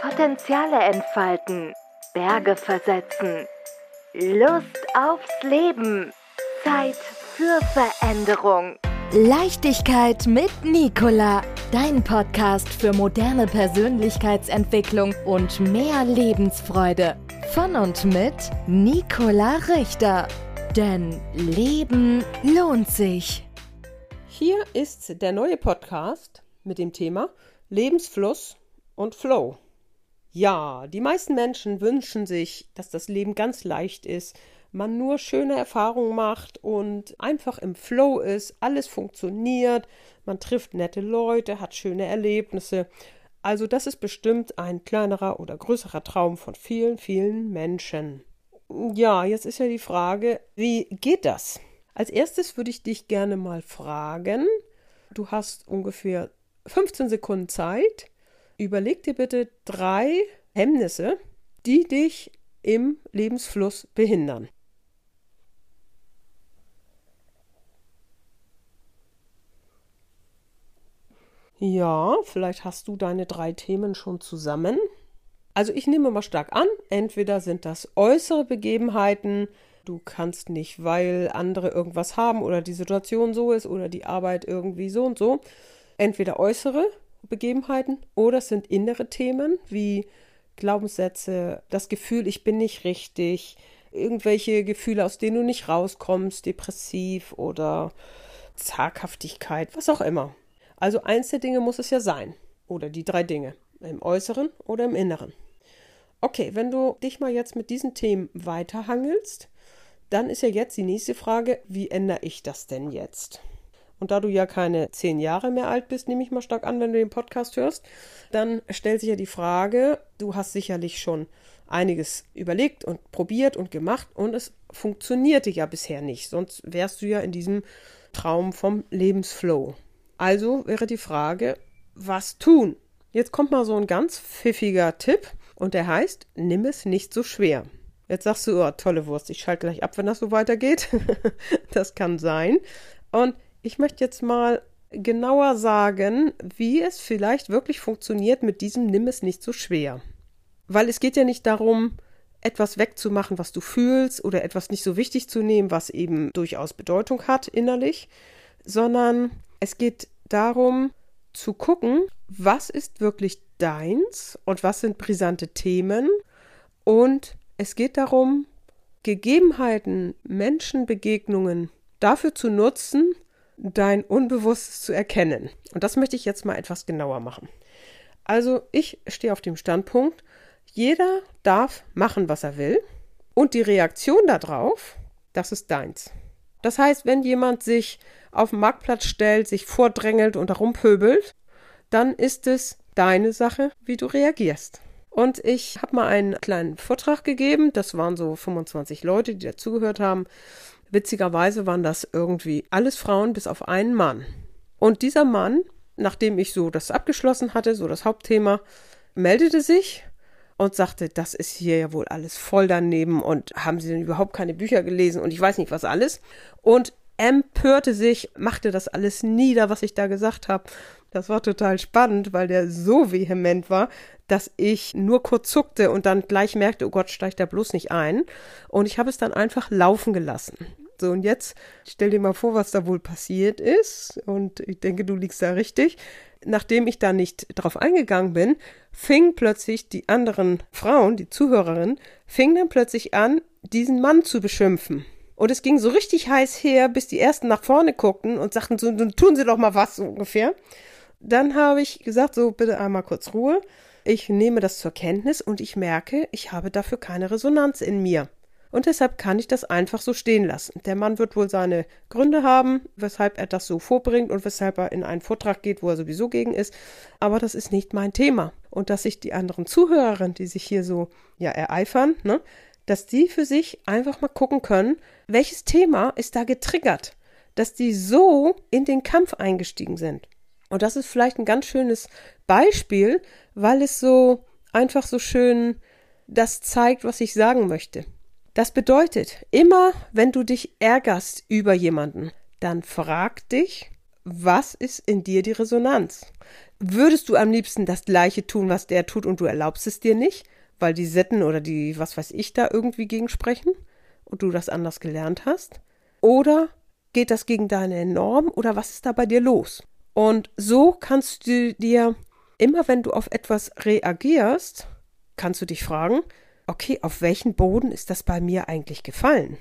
Potenziale entfalten, Berge versetzen, Lust aufs Leben, Zeit für Veränderung. Leichtigkeit mit Nicola, dein Podcast für moderne Persönlichkeitsentwicklung und mehr Lebensfreude. Von und mit Nicola Richter. Denn Leben lohnt sich. Hier ist der neue Podcast mit dem Thema Lebensfluss und Flow. Ja, die meisten Menschen wünschen sich, dass das Leben ganz leicht ist, man nur schöne Erfahrungen macht und einfach im Flow ist, alles funktioniert, man trifft nette Leute, hat schöne Erlebnisse. Also das ist bestimmt ein kleinerer oder größerer Traum von vielen, vielen Menschen. Ja, jetzt ist ja die Frage, wie geht das? Als erstes würde ich dich gerne mal fragen, du hast ungefähr 15 Sekunden Zeit. Überleg dir bitte drei Hemmnisse, die dich im Lebensfluss behindern. Ja, vielleicht hast du deine drei Themen schon zusammen. Also ich nehme mal stark an, entweder sind das äußere Begebenheiten, du kannst nicht, weil andere irgendwas haben oder die Situation so ist oder die Arbeit irgendwie so und so. Entweder äußere Begebenheiten oder sind innere Themen wie Glaubenssätze, das Gefühl, ich bin nicht richtig, irgendwelche Gefühle, aus denen du nicht rauskommst, depressiv oder Zaghaftigkeit, was auch immer. Also eins der Dinge muss es ja sein. Oder die drei Dinge. Im Äußeren oder im Inneren. Okay, wenn du dich mal jetzt mit diesen Themen weiterhangelst, dann ist ja jetzt die nächste Frage, wie ändere ich das denn jetzt? Und da du ja keine zehn Jahre mehr alt bist, nehme ich mal stark an, wenn du den Podcast hörst, dann stellt sich ja die Frage, du hast sicherlich schon einiges überlegt und probiert und gemacht und es funktionierte ja bisher nicht, sonst wärst du ja in diesem Traum vom Lebensflow. Also wäre die Frage, was tun? Jetzt kommt mal so ein ganz pfiffiger Tipp und der heißt, nimm es nicht so schwer. Jetzt sagst du, oh, tolle Wurst, ich schalte gleich ab, wenn das so weitergeht. das kann sein. Und ich möchte jetzt mal genauer sagen, wie es vielleicht wirklich funktioniert mit diesem Nimm es nicht so schwer. Weil es geht ja nicht darum, etwas wegzumachen, was du fühlst, oder etwas nicht so wichtig zu nehmen, was eben durchaus Bedeutung hat innerlich, sondern es geht darum zu gucken, was ist wirklich deins und was sind brisante Themen und es geht darum, Gegebenheiten, Menschenbegegnungen dafür zu nutzen, dein Unbewusstes zu erkennen. Und das möchte ich jetzt mal etwas genauer machen. Also ich stehe auf dem Standpunkt, jeder darf machen, was er will. Und die Reaktion darauf, das ist deins. Das heißt, wenn jemand sich auf den Marktplatz stellt, sich vordrängelt und herumpöbelt, dann ist es deine Sache, wie du reagierst. Und ich habe mal einen kleinen Vortrag gegeben. Das waren so 25 Leute, die dazugehört haben. Witzigerweise waren das irgendwie alles Frauen bis auf einen Mann. Und dieser Mann, nachdem ich so das abgeschlossen hatte, so das Hauptthema, meldete sich und sagte, das ist hier ja wohl alles voll daneben und haben Sie denn überhaupt keine Bücher gelesen und ich weiß nicht was alles. Und empörte sich, machte das alles nieder, was ich da gesagt habe. Das war total spannend, weil der so vehement war, dass ich nur kurz zuckte und dann gleich merkte, oh Gott, steigt da bloß nicht ein. Und ich habe es dann einfach laufen gelassen. So, und jetzt stell dir mal vor, was da wohl passiert ist. Und ich denke, du liegst da richtig. Nachdem ich da nicht drauf eingegangen bin, fing plötzlich die anderen Frauen, die Zuhörerinnen, fing dann plötzlich an, diesen Mann zu beschimpfen. Und es ging so richtig heiß her, bis die ersten nach vorne guckten und sagten so, tun Sie doch mal was, so ungefähr. Dann habe ich gesagt, so bitte einmal kurz Ruhe. Ich nehme das zur Kenntnis und ich merke, ich habe dafür keine Resonanz in mir. Und deshalb kann ich das einfach so stehen lassen. Der Mann wird wohl seine Gründe haben, weshalb er das so vorbringt und weshalb er in einen Vortrag geht, wo er sowieso gegen ist. Aber das ist nicht mein Thema. Und dass sich die anderen Zuhörerinnen, die sich hier so ja ereifern, ne, dass die für sich einfach mal gucken können, welches Thema ist da getriggert, dass die so in den Kampf eingestiegen sind. Und das ist vielleicht ein ganz schönes Beispiel, weil es so einfach so schön das zeigt, was ich sagen möchte. Das bedeutet, immer wenn du dich ärgerst über jemanden, dann frag dich, was ist in dir die Resonanz? würdest du am liebsten das gleiche tun, was der tut und du erlaubst es dir nicht, weil die Sitten oder die, was weiß ich, da irgendwie gegen sprechen und du das anders gelernt hast? Oder geht das gegen deine Norm oder was ist da bei dir los? Und so kannst du dir immer, wenn du auf etwas reagierst, kannst du dich fragen, okay, auf welchen Boden ist das bei mir eigentlich gefallen?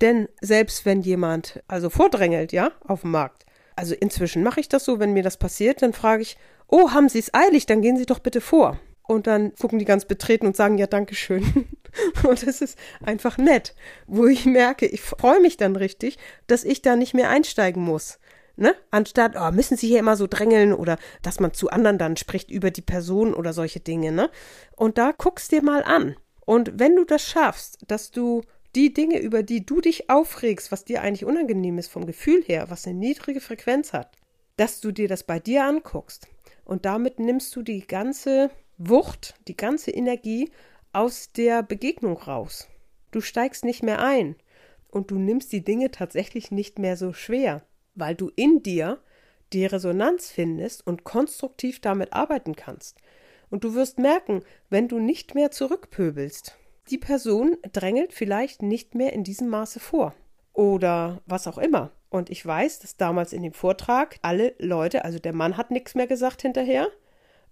Denn selbst wenn jemand also vordrängelt, ja, auf dem Markt, also inzwischen mache ich das so, wenn mir das passiert, dann frage ich, oh, haben Sie es eilig, dann gehen Sie doch bitte vor. Und dann gucken die ganz betreten und sagen, ja, danke schön. und es ist einfach nett, wo ich merke, ich freue mich dann richtig, dass ich da nicht mehr einsteigen muss. Ne? Anstatt, oh, müssen sie hier immer so drängeln oder dass man zu anderen dann spricht über die Person oder solche Dinge, ne? Und da guckst dir mal an. Und wenn du das schaffst, dass du die Dinge, über die du dich aufregst, was dir eigentlich unangenehm ist vom Gefühl her, was eine niedrige Frequenz hat, dass du dir das bei dir anguckst. Und damit nimmst du die ganze Wucht, die ganze Energie aus der Begegnung raus. Du steigst nicht mehr ein und du nimmst die Dinge tatsächlich nicht mehr so schwer, weil du in dir die Resonanz findest und konstruktiv damit arbeiten kannst. Und du wirst merken, wenn du nicht mehr zurückpöbelst, die Person drängelt vielleicht nicht mehr in diesem Maße vor. Oder was auch immer. Und ich weiß, dass damals in dem Vortrag alle Leute, also der Mann hat nichts mehr gesagt hinterher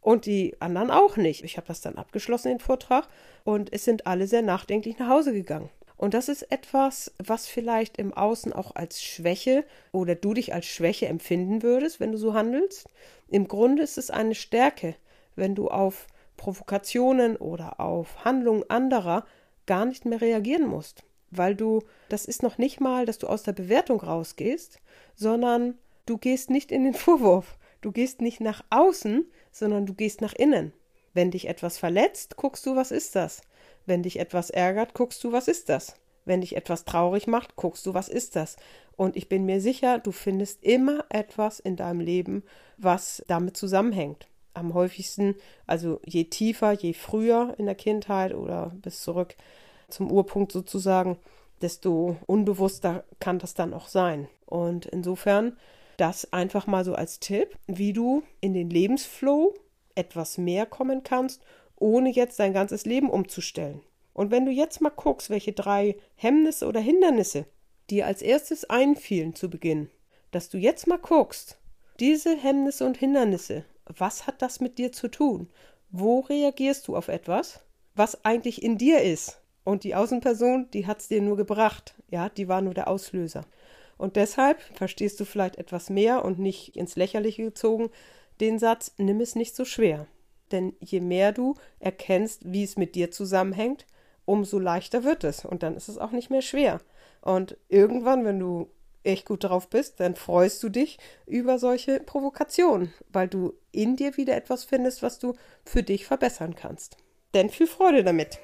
und die anderen auch nicht. Ich habe das dann abgeschlossen, den Vortrag, und es sind alle sehr nachdenklich nach Hause gegangen. Und das ist etwas, was vielleicht im Außen auch als Schwäche oder du dich als Schwäche empfinden würdest, wenn du so handelst. Im Grunde ist es eine Stärke, wenn du auf Provokationen oder auf Handlungen anderer gar nicht mehr reagieren musst, weil du, das ist noch nicht mal, dass du aus der Bewertung rausgehst, sondern du gehst nicht in den Vorwurf, du gehst nicht nach außen, sondern du gehst nach innen. Wenn dich etwas verletzt, guckst du, was ist das? Wenn dich etwas ärgert, guckst du, was ist das? Wenn dich etwas traurig macht, guckst du, was ist das? Und ich bin mir sicher, du findest immer etwas in deinem Leben, was damit zusammenhängt am häufigsten, also je tiefer, je früher in der Kindheit oder bis zurück zum Urpunkt sozusagen, desto unbewusster kann das dann auch sein. Und insofern das einfach mal so als Tipp, wie du in den Lebensflow etwas mehr kommen kannst, ohne jetzt dein ganzes Leben umzustellen. Und wenn du jetzt mal guckst, welche drei Hemmnisse oder Hindernisse dir als erstes einfielen zu Beginn, dass du jetzt mal guckst, diese Hemmnisse und Hindernisse was hat das mit dir zu tun? Wo reagierst du auf etwas, was eigentlich in dir ist? Und die Außenperson, die hat es dir nur gebracht, ja, die war nur der Auslöser. Und deshalb verstehst du vielleicht etwas mehr und nicht ins Lächerliche gezogen den Satz, nimm es nicht so schwer. Denn je mehr du erkennst, wie es mit dir zusammenhängt, umso leichter wird es. Und dann ist es auch nicht mehr schwer. Und irgendwann, wenn du echt gut drauf bist, dann freust du dich über solche Provokationen, weil du in dir wieder etwas findest, was du für dich verbessern kannst. Denn viel Freude damit.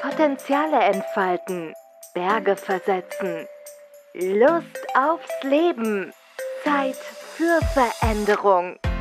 Potenziale entfalten, Berge versetzen, Lust aufs Leben, Zeit für Veränderung.